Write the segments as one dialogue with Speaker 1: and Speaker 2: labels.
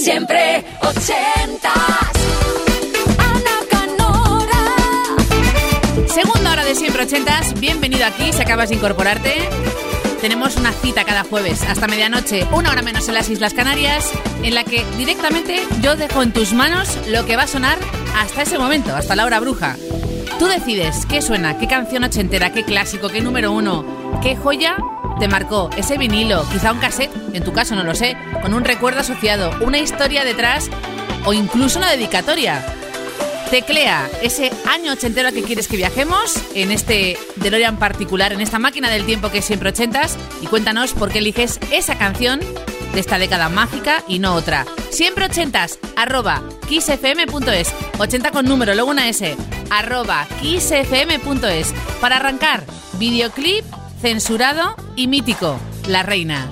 Speaker 1: Siempre ochentas. Ana Canora.
Speaker 2: Segunda hora de Siempre Ochentas. Bienvenido aquí, si acabas de incorporarte. Tenemos una cita cada jueves hasta medianoche, una hora menos en las Islas Canarias, en la que directamente yo dejo en tus manos lo que va a sonar hasta ese momento, hasta la hora bruja. Tú decides qué suena, qué canción ochentera, qué clásico, qué número uno, qué joya te marcó ese vinilo, quizá un cassette, en tu caso no lo sé, con un recuerdo asociado, una historia detrás o incluso una dedicatoria. Teclea ese año ochentero que quieres que viajemos en este DeLorean particular, en esta máquina del tiempo que es siempre ochentas y cuéntanos por qué eliges esa canción de esta década mágica y no otra. Siempre ochentas, arroba kissfm.es, 80 con número, luego una S, arroba kissfm.es. Para arrancar, videoclip Censurado y Mítico, La Reina.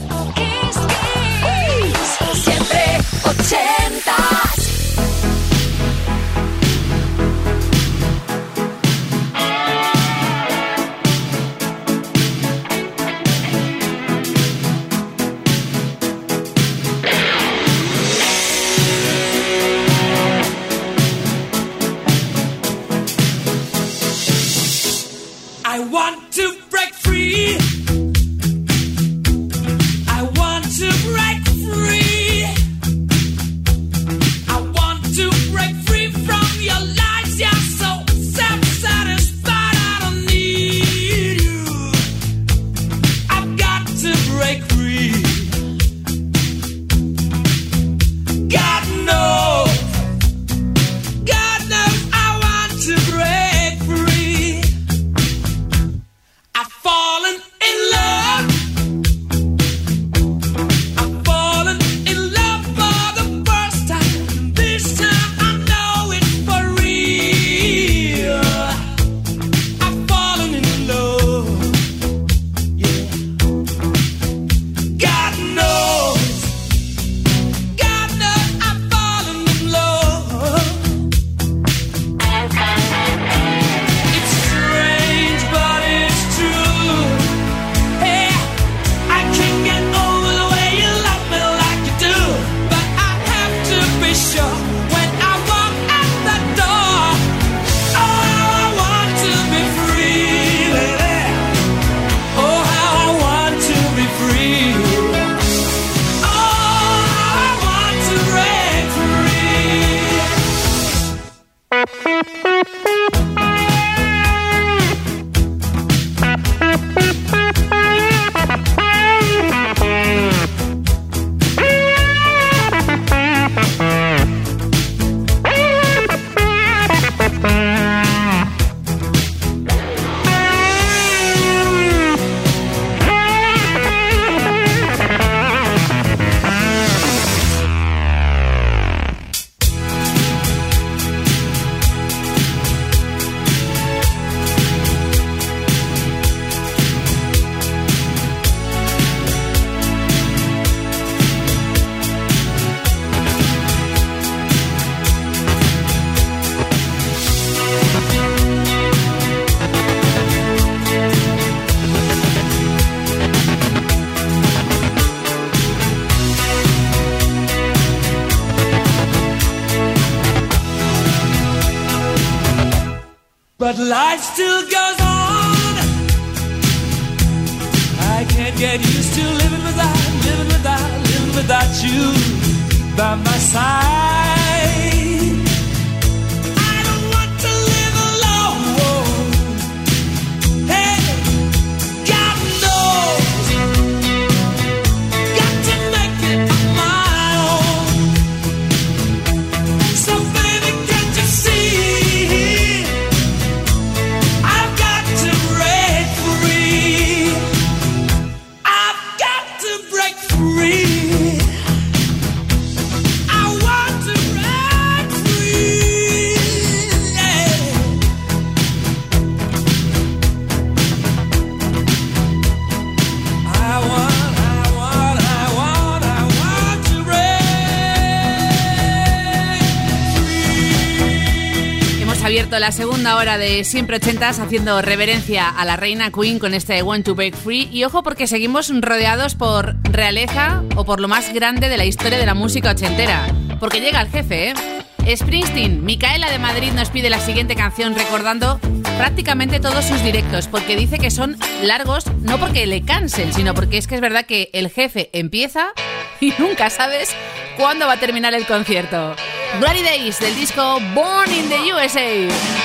Speaker 3: You by my side.
Speaker 2: Segunda hora de Siempre Ochentas haciendo reverencia a la reina Queen con este Want to Break Free. Y ojo porque seguimos rodeados por
Speaker 4: realeza o por lo más grande de la historia de la música ochentera. Porque llega el jefe, ¿eh? Springsteen, Micaela de Madrid nos pide la siguiente canción recordando prácticamente todos sus directos, porque dice que son largos no porque le cansen, sino porque es que es verdad que el jefe empieza y nunca sabes cuándo va a terminar el concierto. Glory Days del disco Born in the USA.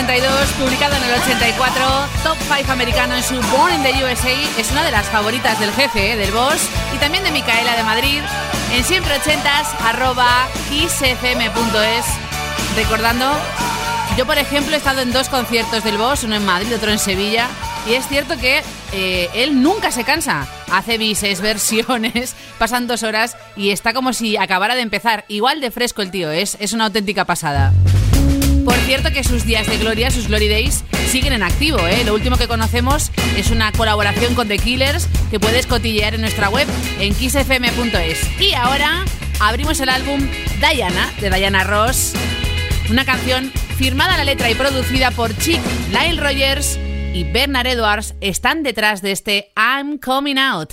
Speaker 4: 82, publicada en el 84, Top 5 americano en su Born in the USA es una de las favoritas del jefe, ¿eh? del boss, y también de Micaela de Madrid, en siempre 80s, arroba kissfm.es. Recordando, yo por ejemplo he estado en dos conciertos del boss, uno en Madrid, otro en Sevilla, y es cierto que eh, él nunca se cansa. Hace bises, versiones, pasan dos horas y está como si acabara de empezar. Igual de fresco el tío, es, es una auténtica pasada. Es cierto que sus días de gloria, sus glory days, siguen en activo. ¿eh? Lo último que conocemos es una colaboración con The Killers que puedes cotillear en nuestra web en kissfm.es. Y ahora abrimos el álbum Diana de Diana Ross, una canción firmada la letra y producida por Chick, Lyle Rogers y Bernard Edwards están detrás de este I'm Coming Out.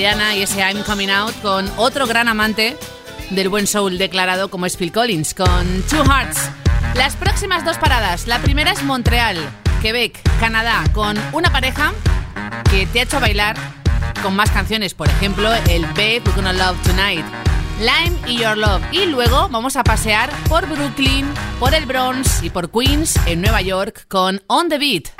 Speaker 2: Y ese I'm Coming Out con otro gran amante del buen soul declarado como es Phil Collins, con Two Hearts. Las próximas dos paradas, la primera es Montreal, Quebec, Canadá, con una pareja que te ha hecho bailar con más canciones, por ejemplo, el Babe We're Gonna Love Tonight, Lime y Your Love. Y luego vamos a pasear por Brooklyn, por el Bronx y por Queens en Nueva York con On the Beat.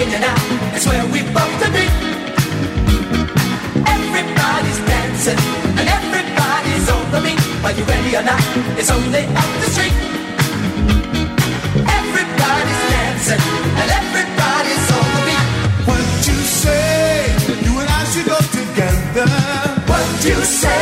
Speaker 5: I'm begging you it's where we both to be. Everybody's dancing and everybody's on the beat. Are you ready or not? It's only up the street. Everybody's dancing and everybody's on the beat.
Speaker 6: What you say? You and I should go together.
Speaker 5: What you say?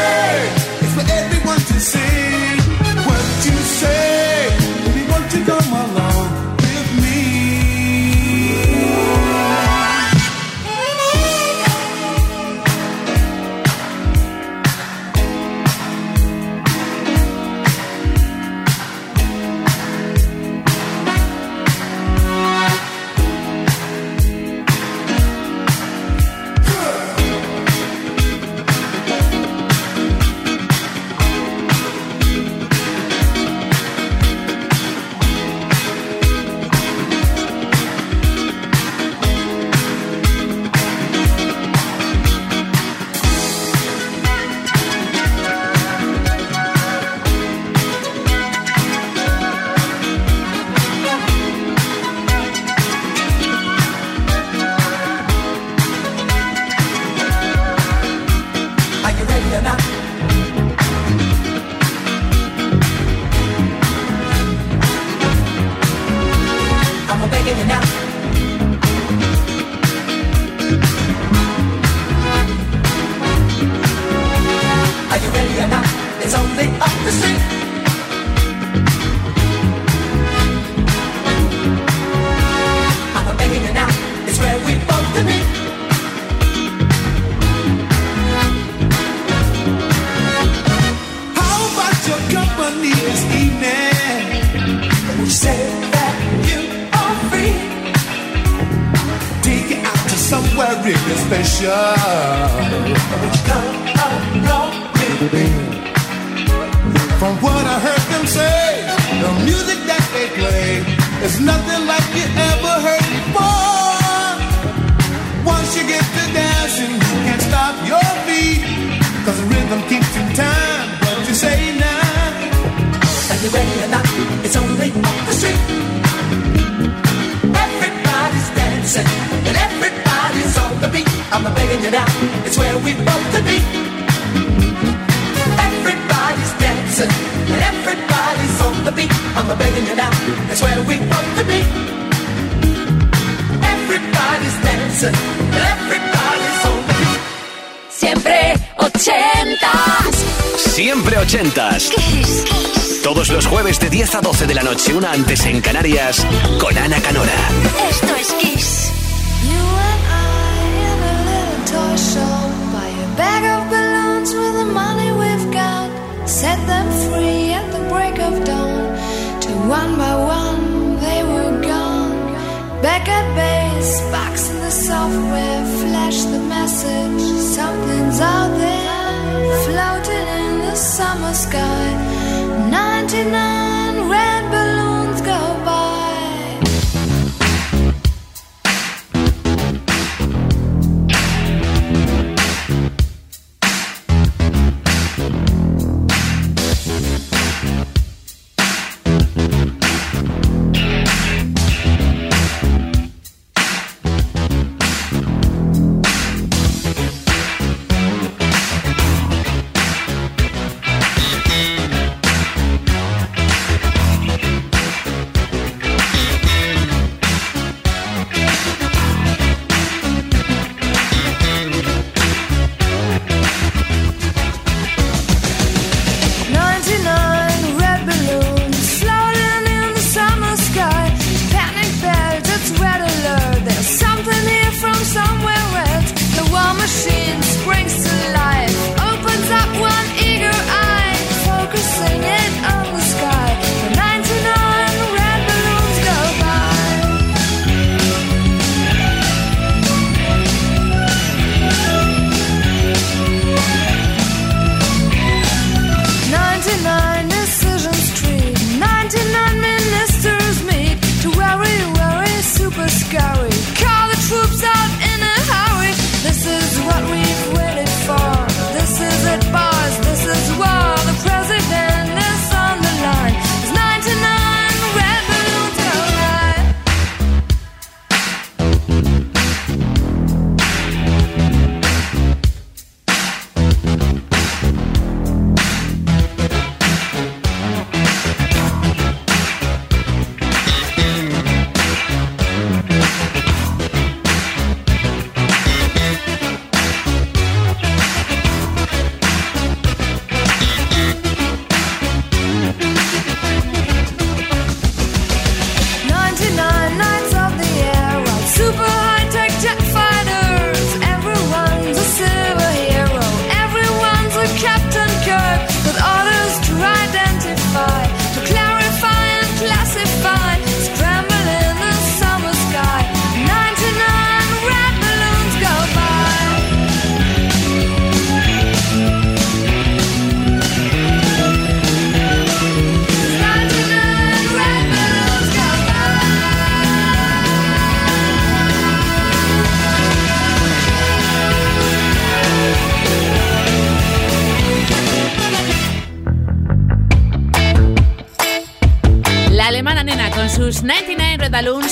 Speaker 6: From what I heard them say, the music that they play is nothing like you ever heard before. Once you get to dancing, you can't stop your feet. Cause the rhythm keeps you in time. What you say now?
Speaker 5: Are you ready or not? It's only on the street. Everybody's dancing I'm not begging you now. It's where we both to be. Everybody's dancing and everybody's on the beat. I'm not begging you now. It's where we both to be. Everybody's dancing and everybody's on the beat.
Speaker 1: Siempre ochentas.
Speaker 7: Siempre ochentas. Todos los jueves de 10 a 12 de la noche, una antes en Canarias, con Ana Canora.
Speaker 1: Esto es Kiss.
Speaker 8: Set them free at the break of dawn. To one by one they were gone. Back at base, box in the software, flash the message. Something's out there, floating in the summer sky. 99 red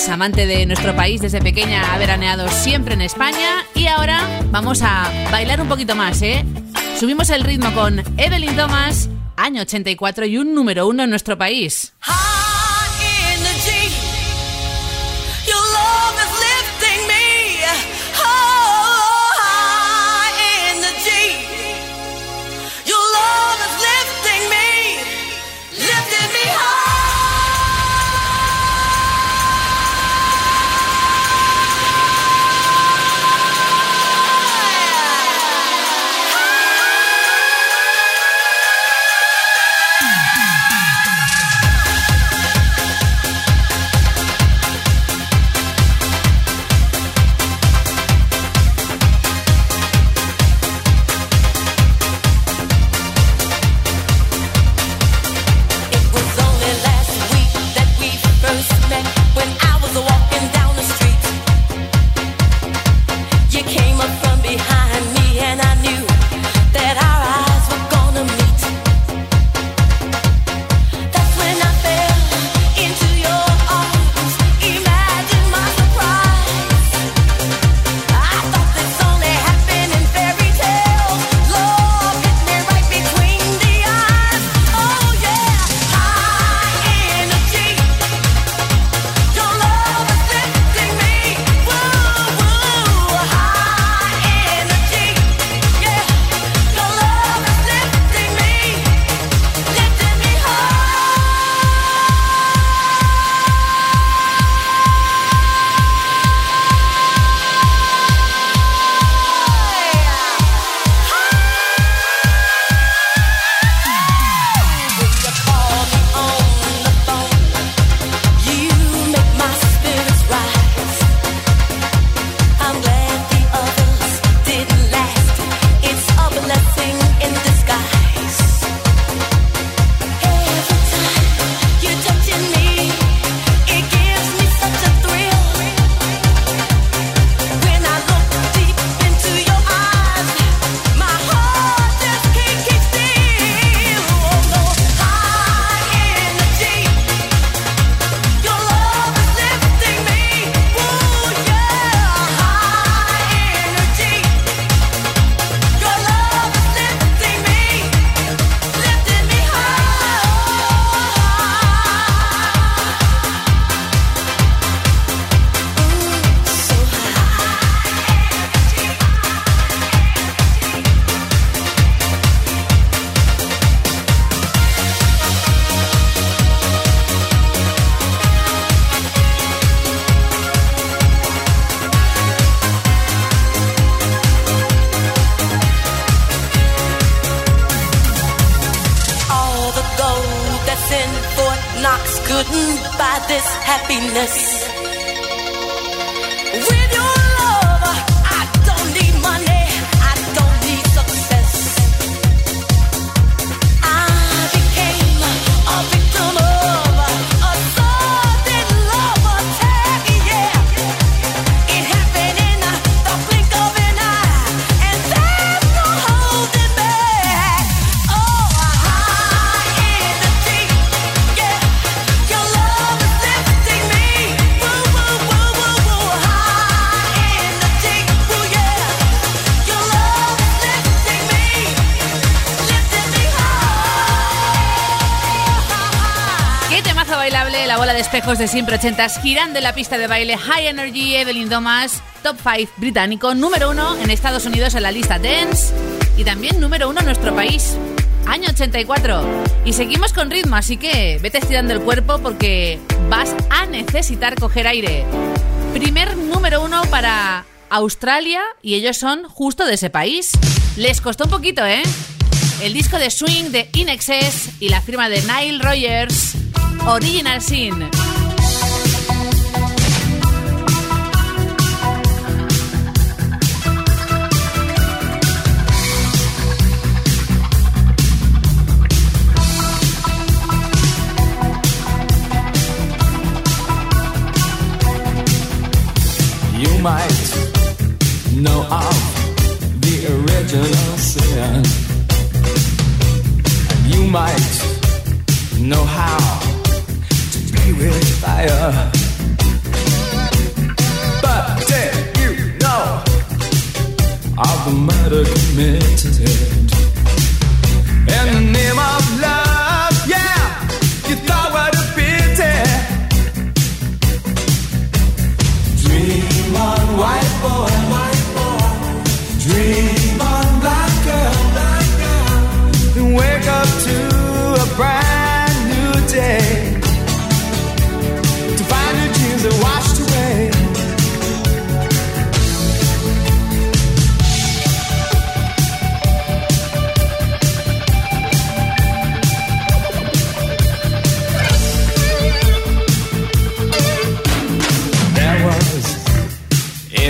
Speaker 9: amante de nuestro país desde pequeña, ha veraneado siempre en España y ahora vamos a bailar un poquito más, ¿eh? Subimos el ritmo con Evelyn Thomas, año 84 y un número uno en nuestro país. de siempre ochentas girando en la pista de baile High Energy, Evelyn Thomas, Top 5 británico, número 1 en Estados Unidos en la lista Dance y también número 1 en nuestro país, año 84. Y seguimos con ritmo, así que vete estirando el cuerpo porque vas a necesitar coger aire. Primer número 1 para Australia y ellos son justo de ese país. Les costó un poquito, ¿eh? El disco de swing de Inexcess y la firma de Nile Rogers, Original Sin.
Speaker 3: might know of the original sin. And you might know how to play with fire. But did you know of the murder committed in the name of love?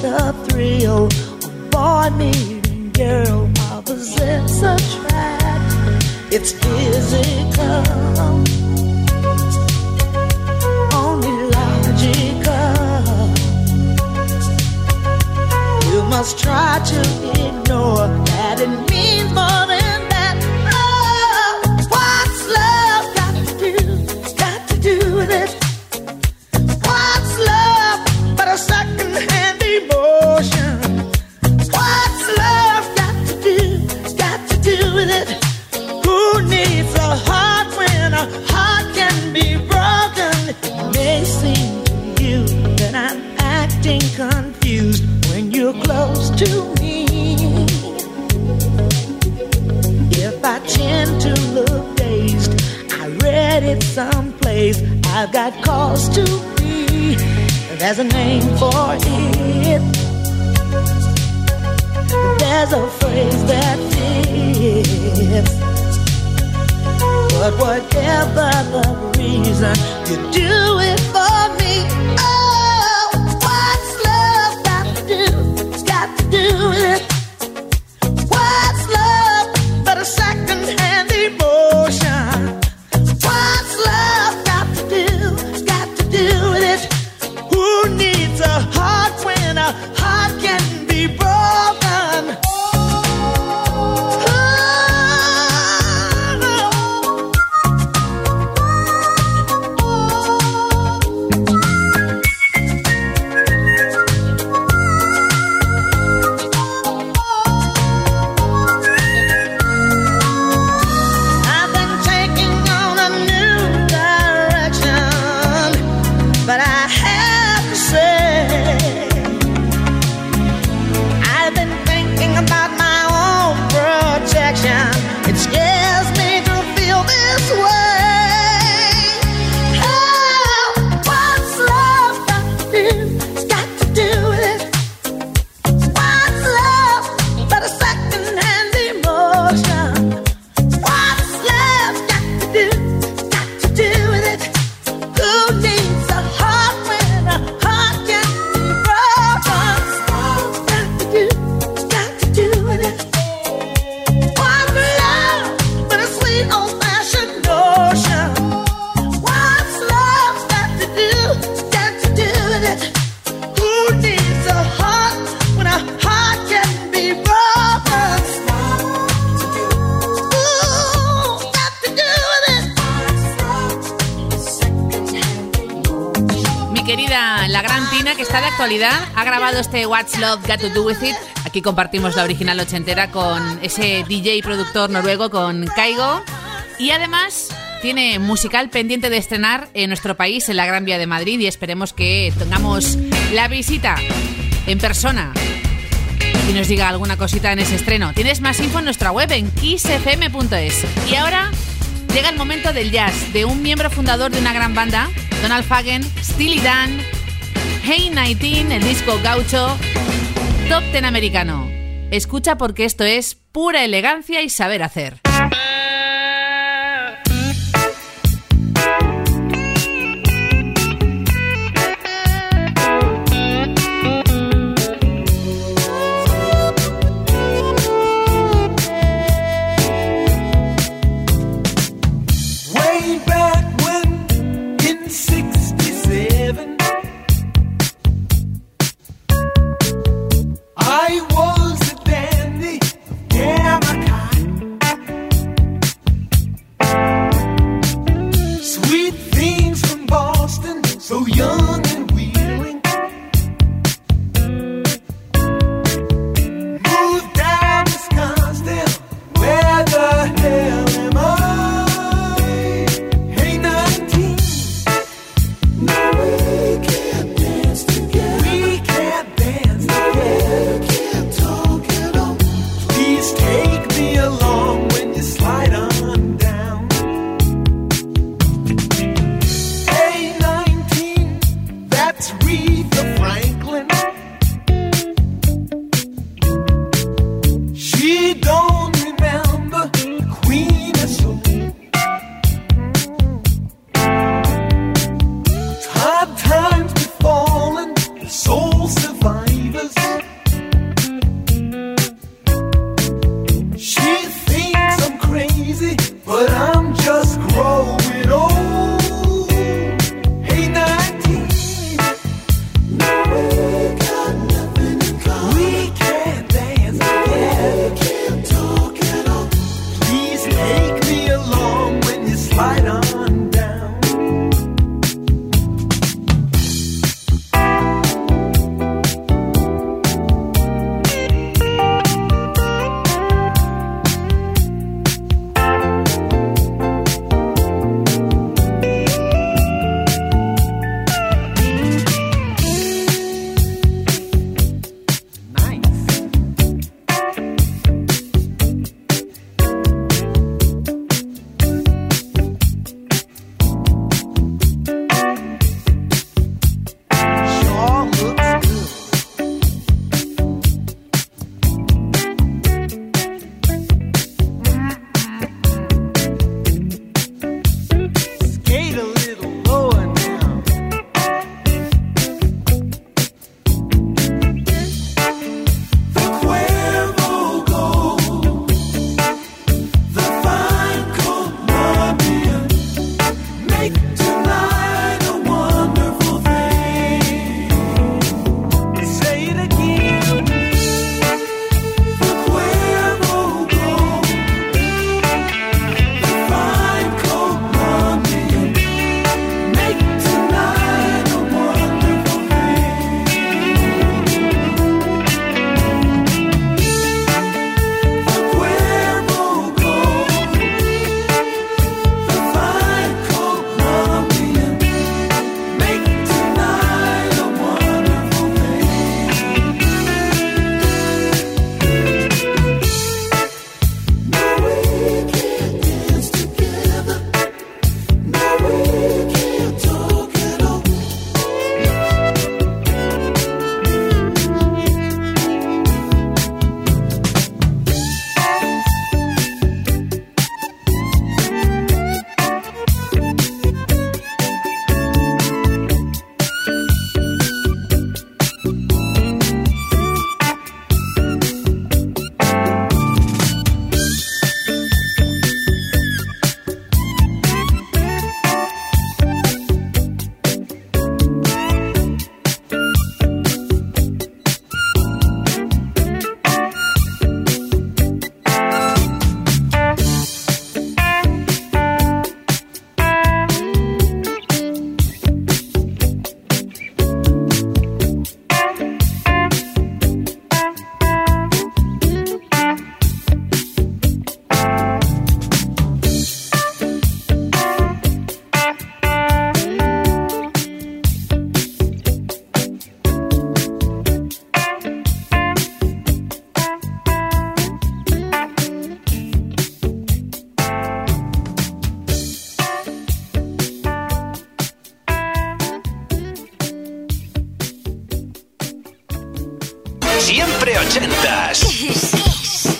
Speaker 10: the
Speaker 11: thrill oh
Speaker 2: la gran Tina que está de actualidad. Ha grabado este What's Love Got to Do With It. Aquí compartimos la original ochentera con ese DJ y productor noruego, con Kaigo. Y además tiene musical pendiente de estrenar en nuestro país, en la Gran Vía de Madrid. Y esperemos que tengamos la visita en persona y nos diga alguna cosita en ese estreno. Tienes más info en nuestra web en kissfm.es. Y ahora llega el momento del jazz, de un miembro fundador de una gran banda, Donald Fagen, Steely Dan. Hey 19, el disco gaucho, top ten americano. Escucha porque esto es pura elegancia y saber hacer.
Speaker 7: Aretha Franklin.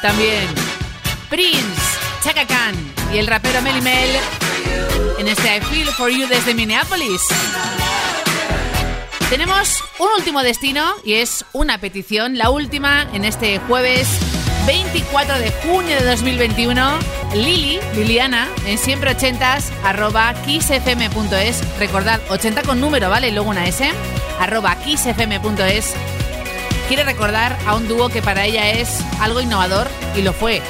Speaker 2: También. Prince, Chaka Khan y el rapero Melly Mel en este I Feel For You desde Minneapolis. Tenemos un último destino y es una petición, la última en este jueves 24 de junio de 2021. Lili, Liliana, en siempre ochentas, arroba kissfm.es. Recordad, 80 con número, ¿vale? Y luego una S, arroba kissfm.es. Quiere recordar a un dúo que para ella es algo innovador y lo fue.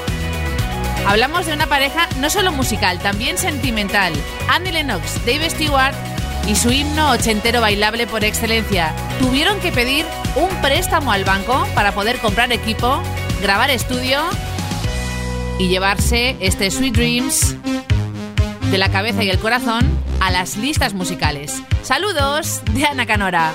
Speaker 2: Hablamos de una pareja no solo musical, también sentimental. Andy Lennox, Dave Stewart y su himno ochentero bailable por excelencia. Tuvieron que pedir un préstamo al banco para poder comprar equipo, grabar estudio y llevarse este Sweet Dreams de la cabeza y el corazón a las listas musicales. Saludos de Ana Canora.